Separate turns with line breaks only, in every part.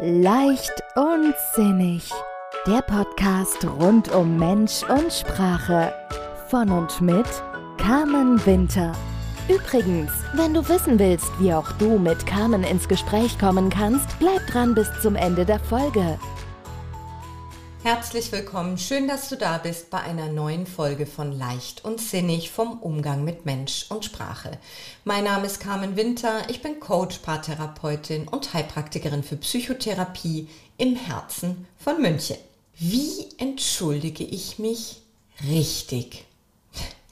Leicht und sinnig. Der Podcast rund um Mensch und Sprache. Von und mit Carmen Winter. Übrigens, wenn du wissen willst, wie auch du mit Carmen ins Gespräch kommen kannst, bleib dran bis zum Ende der Folge.
Herzlich willkommen, schön, dass du da bist bei einer neuen Folge von Leicht und Sinnig vom Umgang mit Mensch und Sprache. Mein Name ist Carmen Winter, ich bin Coach, Paartherapeutin und Heilpraktikerin für Psychotherapie im Herzen von München. Wie entschuldige ich mich richtig?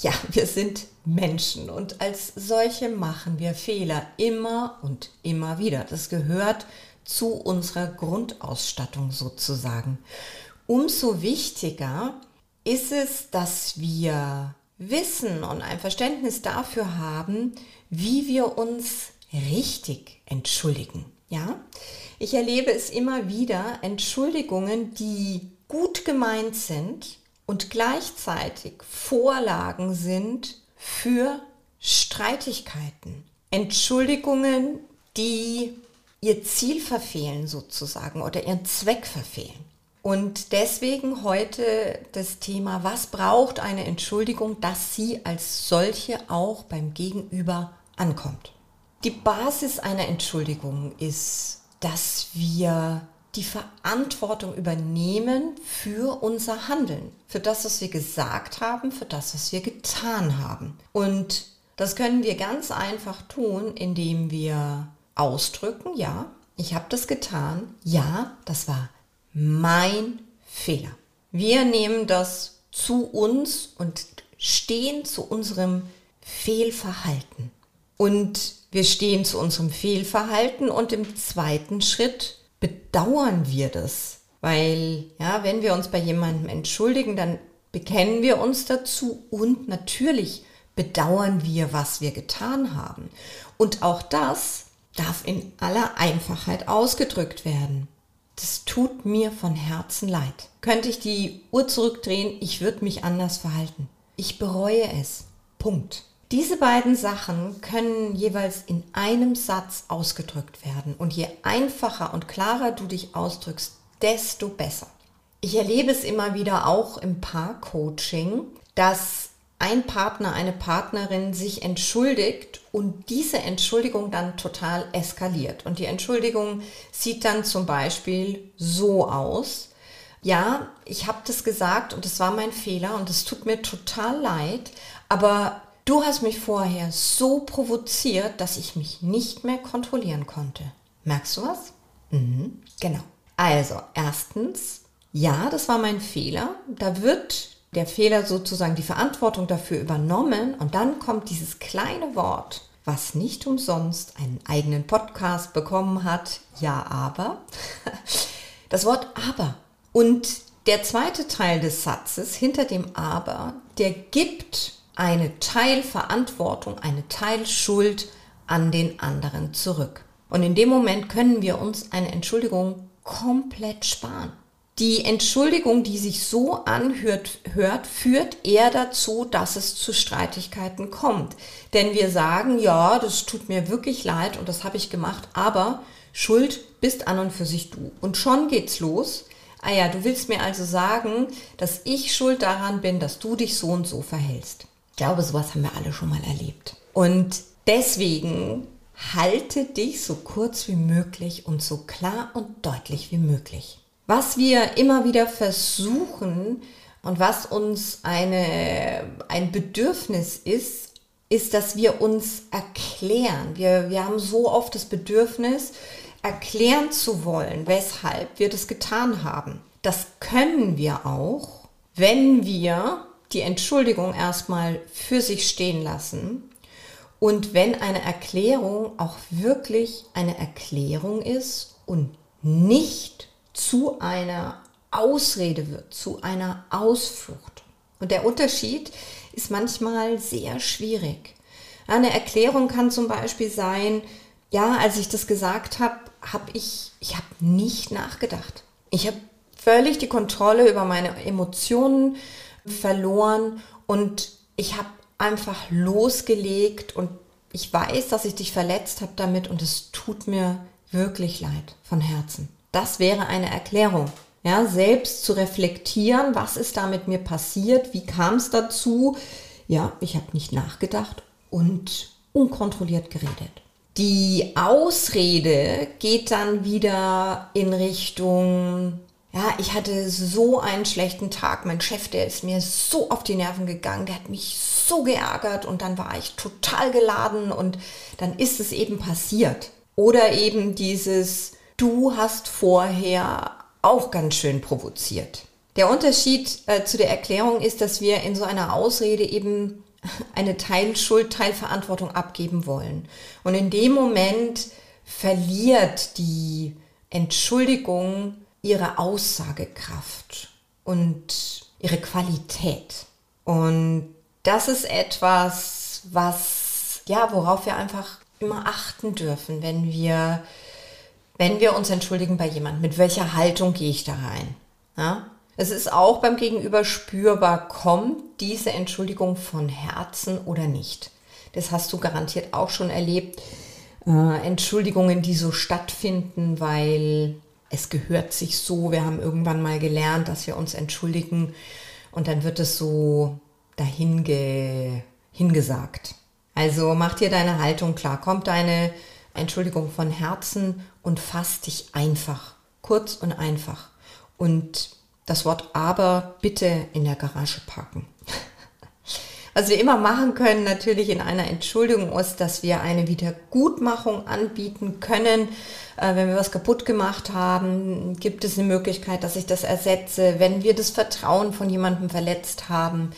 Ja, wir sind Menschen und als solche machen wir Fehler immer und immer wieder. Das gehört zu unserer Grundausstattung sozusagen. Umso wichtiger ist es, dass wir wissen und ein Verständnis dafür haben, wie wir uns richtig entschuldigen. Ja, ich erlebe es immer wieder, Entschuldigungen, die gut gemeint sind und gleichzeitig Vorlagen sind für Streitigkeiten. Entschuldigungen, die ihr Ziel verfehlen sozusagen oder ihren Zweck verfehlen. Und deswegen heute das Thema, was braucht eine Entschuldigung, dass sie als solche auch beim Gegenüber ankommt. Die Basis einer Entschuldigung ist, dass wir die Verantwortung übernehmen für unser Handeln, für das, was wir gesagt haben, für das, was wir getan haben. Und das können wir ganz einfach tun, indem wir ausdrücken, ja, ich habe das getan, ja, das war mein Fehler. Wir nehmen das zu uns und stehen zu unserem Fehlverhalten. Und wir stehen zu unserem Fehlverhalten und im zweiten Schritt bedauern wir das. Weil, ja, wenn wir uns bei jemandem entschuldigen, dann bekennen wir uns dazu und natürlich bedauern wir, was wir getan haben. Und auch das darf in aller Einfachheit ausgedrückt werden. Das tut mir von Herzen leid. Könnte ich die Uhr zurückdrehen, ich würde mich anders verhalten. Ich bereue es. Punkt. Diese beiden Sachen können jeweils in einem Satz ausgedrückt werden. Und je einfacher und klarer du dich ausdrückst, desto besser. Ich erlebe es immer wieder auch im Paarcoaching, dass ein Partner, eine Partnerin sich entschuldigt und diese Entschuldigung dann total eskaliert. Und die Entschuldigung sieht dann zum Beispiel so aus. Ja, ich habe das gesagt und es war mein Fehler und es tut mir total leid, aber du hast mich vorher so provoziert, dass ich mich nicht mehr kontrollieren konnte. Merkst du was? Mhm, genau. Also, erstens, ja, das war mein Fehler. Da wird der Fehler sozusagen die Verantwortung dafür übernommen und dann kommt dieses kleine Wort, was nicht umsonst einen eigenen Podcast bekommen hat, ja aber, das Wort aber. Und der zweite Teil des Satzes hinter dem aber, der gibt eine Teilverantwortung, eine Teilschuld an den anderen zurück. Und in dem Moment können wir uns eine Entschuldigung komplett sparen. Die Entschuldigung, die sich so anhört, hört, führt eher dazu, dass es zu Streitigkeiten kommt. Denn wir sagen, ja, das tut mir wirklich leid und das habe ich gemacht, aber Schuld bist an und für sich du. Und schon geht's los. Ah ja, du willst mir also sagen, dass ich schuld daran bin, dass du dich so und so verhältst. Ich glaube, sowas haben wir alle schon mal erlebt. Und deswegen halte dich so kurz wie möglich und so klar und deutlich wie möglich. Was wir immer wieder versuchen und was uns eine, ein Bedürfnis ist, ist, dass wir uns erklären. Wir, wir haben so oft das Bedürfnis, erklären zu wollen, weshalb wir das getan haben. Das können wir auch, wenn wir die Entschuldigung erstmal für sich stehen lassen und wenn eine Erklärung auch wirklich eine Erklärung ist und nicht zu einer Ausrede wird, zu einer Ausflucht. Und der Unterschied ist manchmal sehr schwierig. Eine Erklärung kann zum Beispiel sein, ja, als ich das gesagt habe, habe ich, ich habe nicht nachgedacht. Ich habe völlig die Kontrolle über meine Emotionen verloren und ich habe einfach losgelegt und ich weiß, dass ich dich verletzt habe damit und es tut mir wirklich leid von Herzen. Das wäre eine Erklärung. Ja, selbst zu reflektieren, was ist da mit mir passiert, wie kam es dazu. Ja, ich habe nicht nachgedacht und unkontrolliert geredet. Die Ausrede geht dann wieder in Richtung, ja, ich hatte so einen schlechten Tag. Mein Chef, der ist mir so auf die Nerven gegangen, der hat mich so geärgert und dann war ich total geladen und dann ist es eben passiert. Oder eben dieses, du hast vorher auch ganz schön provoziert. Der Unterschied äh, zu der Erklärung ist, dass wir in so einer Ausrede eben eine Teilschuld, Teilverantwortung abgeben wollen. Und in dem Moment verliert die Entschuldigung ihre Aussagekraft und ihre Qualität. Und das ist etwas, was, ja, worauf wir einfach immer achten dürfen, wenn wir, wenn wir uns entschuldigen bei jemandem. Mit welcher Haltung gehe ich da rein? Ja? Es ist auch beim Gegenüber spürbar, kommt diese Entschuldigung von Herzen oder nicht. Das hast du garantiert auch schon erlebt. Äh, Entschuldigungen, die so stattfinden, weil es gehört sich so. Wir haben irgendwann mal gelernt, dass wir uns entschuldigen und dann wird es so dahin ge, hingesagt. Also mach dir deine Haltung klar. Kommt deine Entschuldigung von Herzen und fass dich einfach. Kurz und einfach. Und das Wort aber bitte in der Garage parken. Was wir immer machen können, natürlich in einer Entschuldigung, ist, dass wir eine Wiedergutmachung anbieten können. Äh, wenn wir was kaputt gemacht haben, gibt es eine Möglichkeit, dass ich das ersetze. Wenn wir das Vertrauen von jemandem verletzt haben,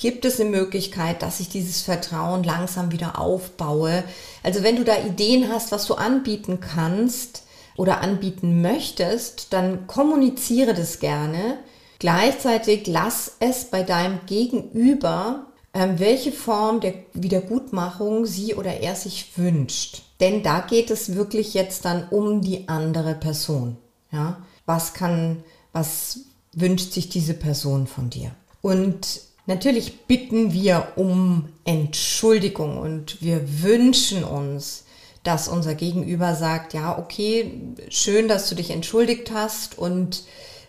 gibt es eine Möglichkeit, dass ich dieses Vertrauen langsam wieder aufbaue. Also wenn du da Ideen hast, was du anbieten kannst, oder anbieten möchtest, dann kommuniziere das gerne. Gleichzeitig lass es bei deinem Gegenüber, ähm, welche Form der Wiedergutmachung sie oder er sich wünscht. Denn da geht es wirklich jetzt dann um die andere Person. Ja? Was kann, was wünscht sich diese Person von dir? Und natürlich bitten wir um Entschuldigung und wir wünschen uns, dass unser Gegenüber sagt, ja, okay, schön, dass du dich entschuldigt hast und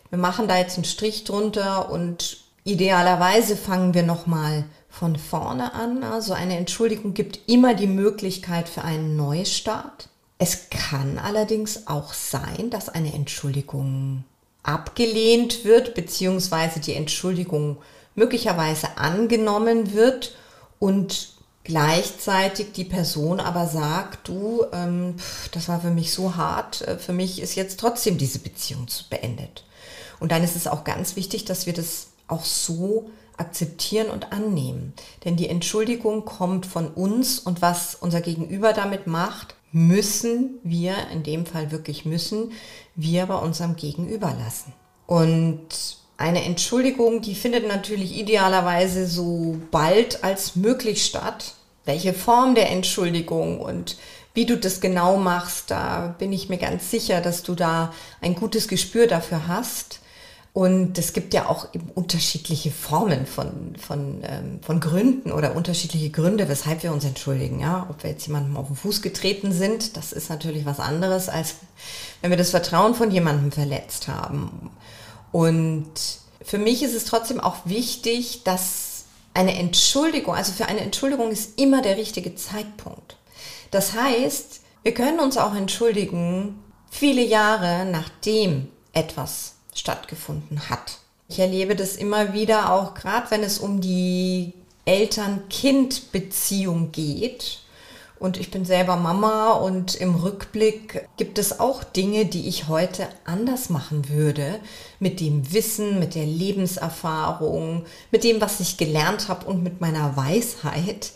wir machen da jetzt einen Strich drunter und idealerweise fangen wir nochmal von vorne an. Also eine Entschuldigung gibt immer die Möglichkeit für einen Neustart. Es kann allerdings auch sein, dass eine Entschuldigung abgelehnt wird, beziehungsweise die Entschuldigung möglicherweise angenommen wird und gleichzeitig die Person aber sagt, du, ähm, das war für mich so hart, äh, für mich ist jetzt trotzdem diese Beziehung beendet. Und dann ist es auch ganz wichtig, dass wir das auch so akzeptieren und annehmen. Denn die Entschuldigung kommt von uns und was unser Gegenüber damit macht, müssen wir, in dem Fall wirklich müssen, wir bei unserem Gegenüber lassen. Und eine Entschuldigung, die findet natürlich idealerweise so bald als möglich statt. Welche Form der Entschuldigung und wie du das genau machst, da bin ich mir ganz sicher, dass du da ein gutes Gespür dafür hast. Und es gibt ja auch eben unterschiedliche Formen von, von, ähm, von Gründen oder unterschiedliche Gründe, weshalb wir uns entschuldigen. Ja? Ob wir jetzt jemandem auf den Fuß getreten sind, das ist natürlich was anderes, als wenn wir das Vertrauen von jemandem verletzt haben. Und für mich ist es trotzdem auch wichtig, dass eine Entschuldigung, also für eine Entschuldigung ist immer der richtige Zeitpunkt. Das heißt, wir können uns auch entschuldigen viele Jahre nachdem etwas stattgefunden hat. Ich erlebe das immer wieder auch gerade, wenn es um die Eltern-Kind-Beziehung geht und ich bin selber Mama und im Rückblick gibt es auch Dinge, die ich heute anders machen würde. Mit dem Wissen, mit der Lebenserfahrung, mit dem, was ich gelernt habe und mit meiner Weisheit.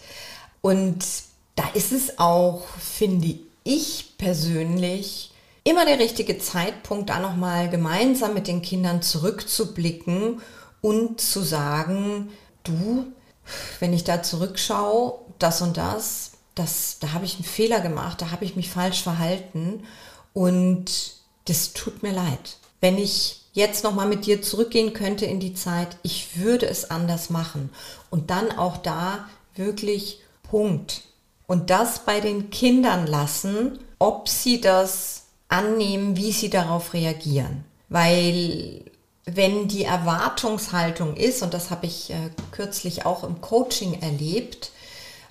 Und da ist es auch, finde ich persönlich, immer der richtige Zeitpunkt, da nochmal gemeinsam mit den Kindern zurückzublicken und zu sagen, du, wenn ich da zurückschaue, das und das, das, da habe ich einen Fehler gemacht, da habe ich mich falsch verhalten und das tut mir leid. Wenn ich jetzt nochmal mit dir zurückgehen könnte in die Zeit, ich würde es anders machen. Und dann auch da wirklich Punkt. Und das bei den Kindern lassen, ob sie das annehmen, wie sie darauf reagieren. Weil wenn die Erwartungshaltung ist, und das habe ich äh, kürzlich auch im Coaching erlebt,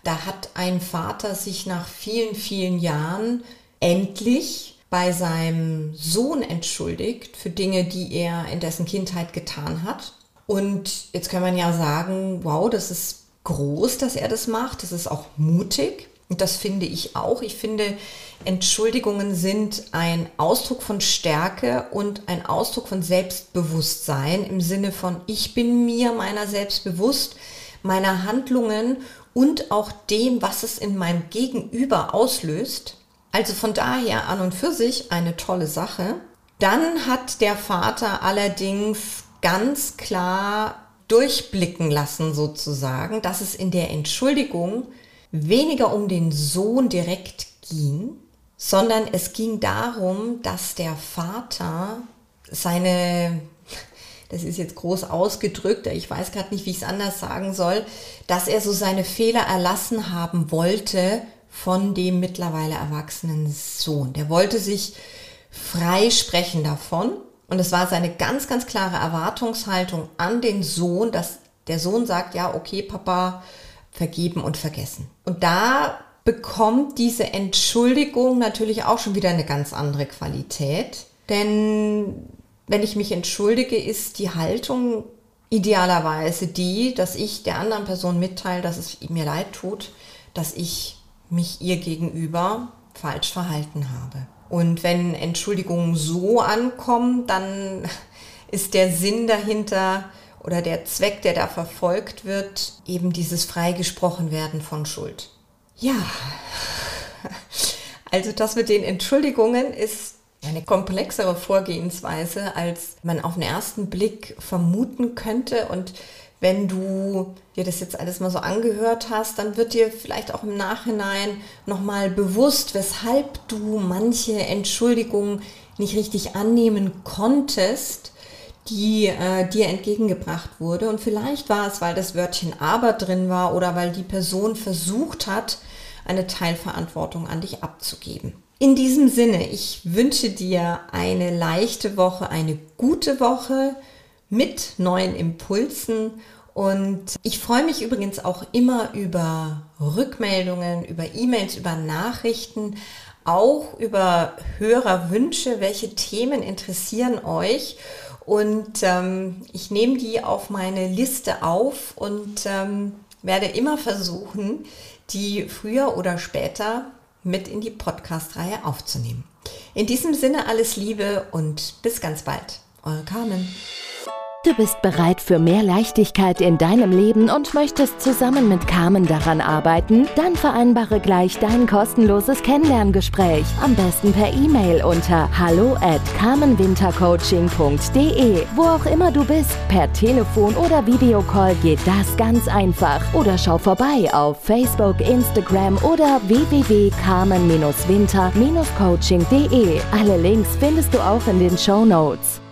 da hat ein Vater sich nach vielen, vielen Jahren endlich bei seinem Sohn entschuldigt für Dinge, die er in dessen Kindheit getan hat. Und jetzt kann man ja sagen, wow, das ist groß, dass er das macht. Das ist auch mutig. Und das finde ich auch. Ich finde, Entschuldigungen sind ein Ausdruck von Stärke und ein Ausdruck von Selbstbewusstsein im Sinne von, ich bin mir meiner selbst bewusst, meiner Handlungen und auch dem, was es in meinem Gegenüber auslöst. Also von daher an und für sich eine tolle Sache. Dann hat der Vater allerdings ganz klar durchblicken lassen sozusagen, dass es in der Entschuldigung weniger um den Sohn direkt ging, sondern es ging darum, dass der Vater seine, das ist jetzt groß ausgedrückt, ich weiß gerade nicht, wie ich es anders sagen soll, dass er so seine Fehler erlassen haben wollte von dem mittlerweile erwachsenen Sohn. Der wollte sich frei sprechen davon und es war seine ganz, ganz klare Erwartungshaltung an den Sohn, dass der Sohn sagt, ja, okay, Papa, vergeben und vergessen. Und da bekommt diese Entschuldigung natürlich auch schon wieder eine ganz andere Qualität. Denn wenn ich mich entschuldige, ist die Haltung idealerweise die, dass ich der anderen Person mitteile, dass es mir leid tut, dass ich mich ihr gegenüber falsch verhalten habe. Und wenn Entschuldigungen so ankommen, dann ist der Sinn dahinter, oder der Zweck, der da verfolgt wird, eben dieses freigesprochen werden von Schuld. Ja, also das mit den Entschuldigungen ist eine komplexere Vorgehensweise, als man auf den ersten Blick vermuten könnte. Und wenn du dir das jetzt alles mal so angehört hast, dann wird dir vielleicht auch im Nachhinein nochmal bewusst, weshalb du manche Entschuldigungen nicht richtig annehmen konntest die äh, dir entgegengebracht wurde. Und vielleicht war es, weil das Wörtchen aber drin war oder weil die Person versucht hat, eine Teilverantwortung an dich abzugeben. In diesem Sinne, ich wünsche dir eine leichte Woche, eine gute Woche mit neuen Impulsen und ich freue mich übrigens auch immer über Rückmeldungen, über E-Mails, über Nachrichten, auch über Hörerwünsche, welche Themen interessieren euch. Und ähm, ich nehme die auf meine Liste auf und ähm, werde immer versuchen, die früher oder später mit in die Podcast-Reihe aufzunehmen. In diesem Sinne alles Liebe und bis ganz bald. Eure Carmen.
Du bist bereit für mehr Leichtigkeit in deinem Leben und möchtest zusammen mit Carmen daran arbeiten? Dann vereinbare gleich dein kostenloses Kennenlerngespräch. Am besten per E-Mail unter hallo at carmenwintercoaching.de. Wo auch immer du bist, per Telefon oder Videocall geht das ganz einfach. Oder schau vorbei auf Facebook, Instagram oder www.carmen-winter-coaching.de. Alle Links findest du auch in den Show Notes.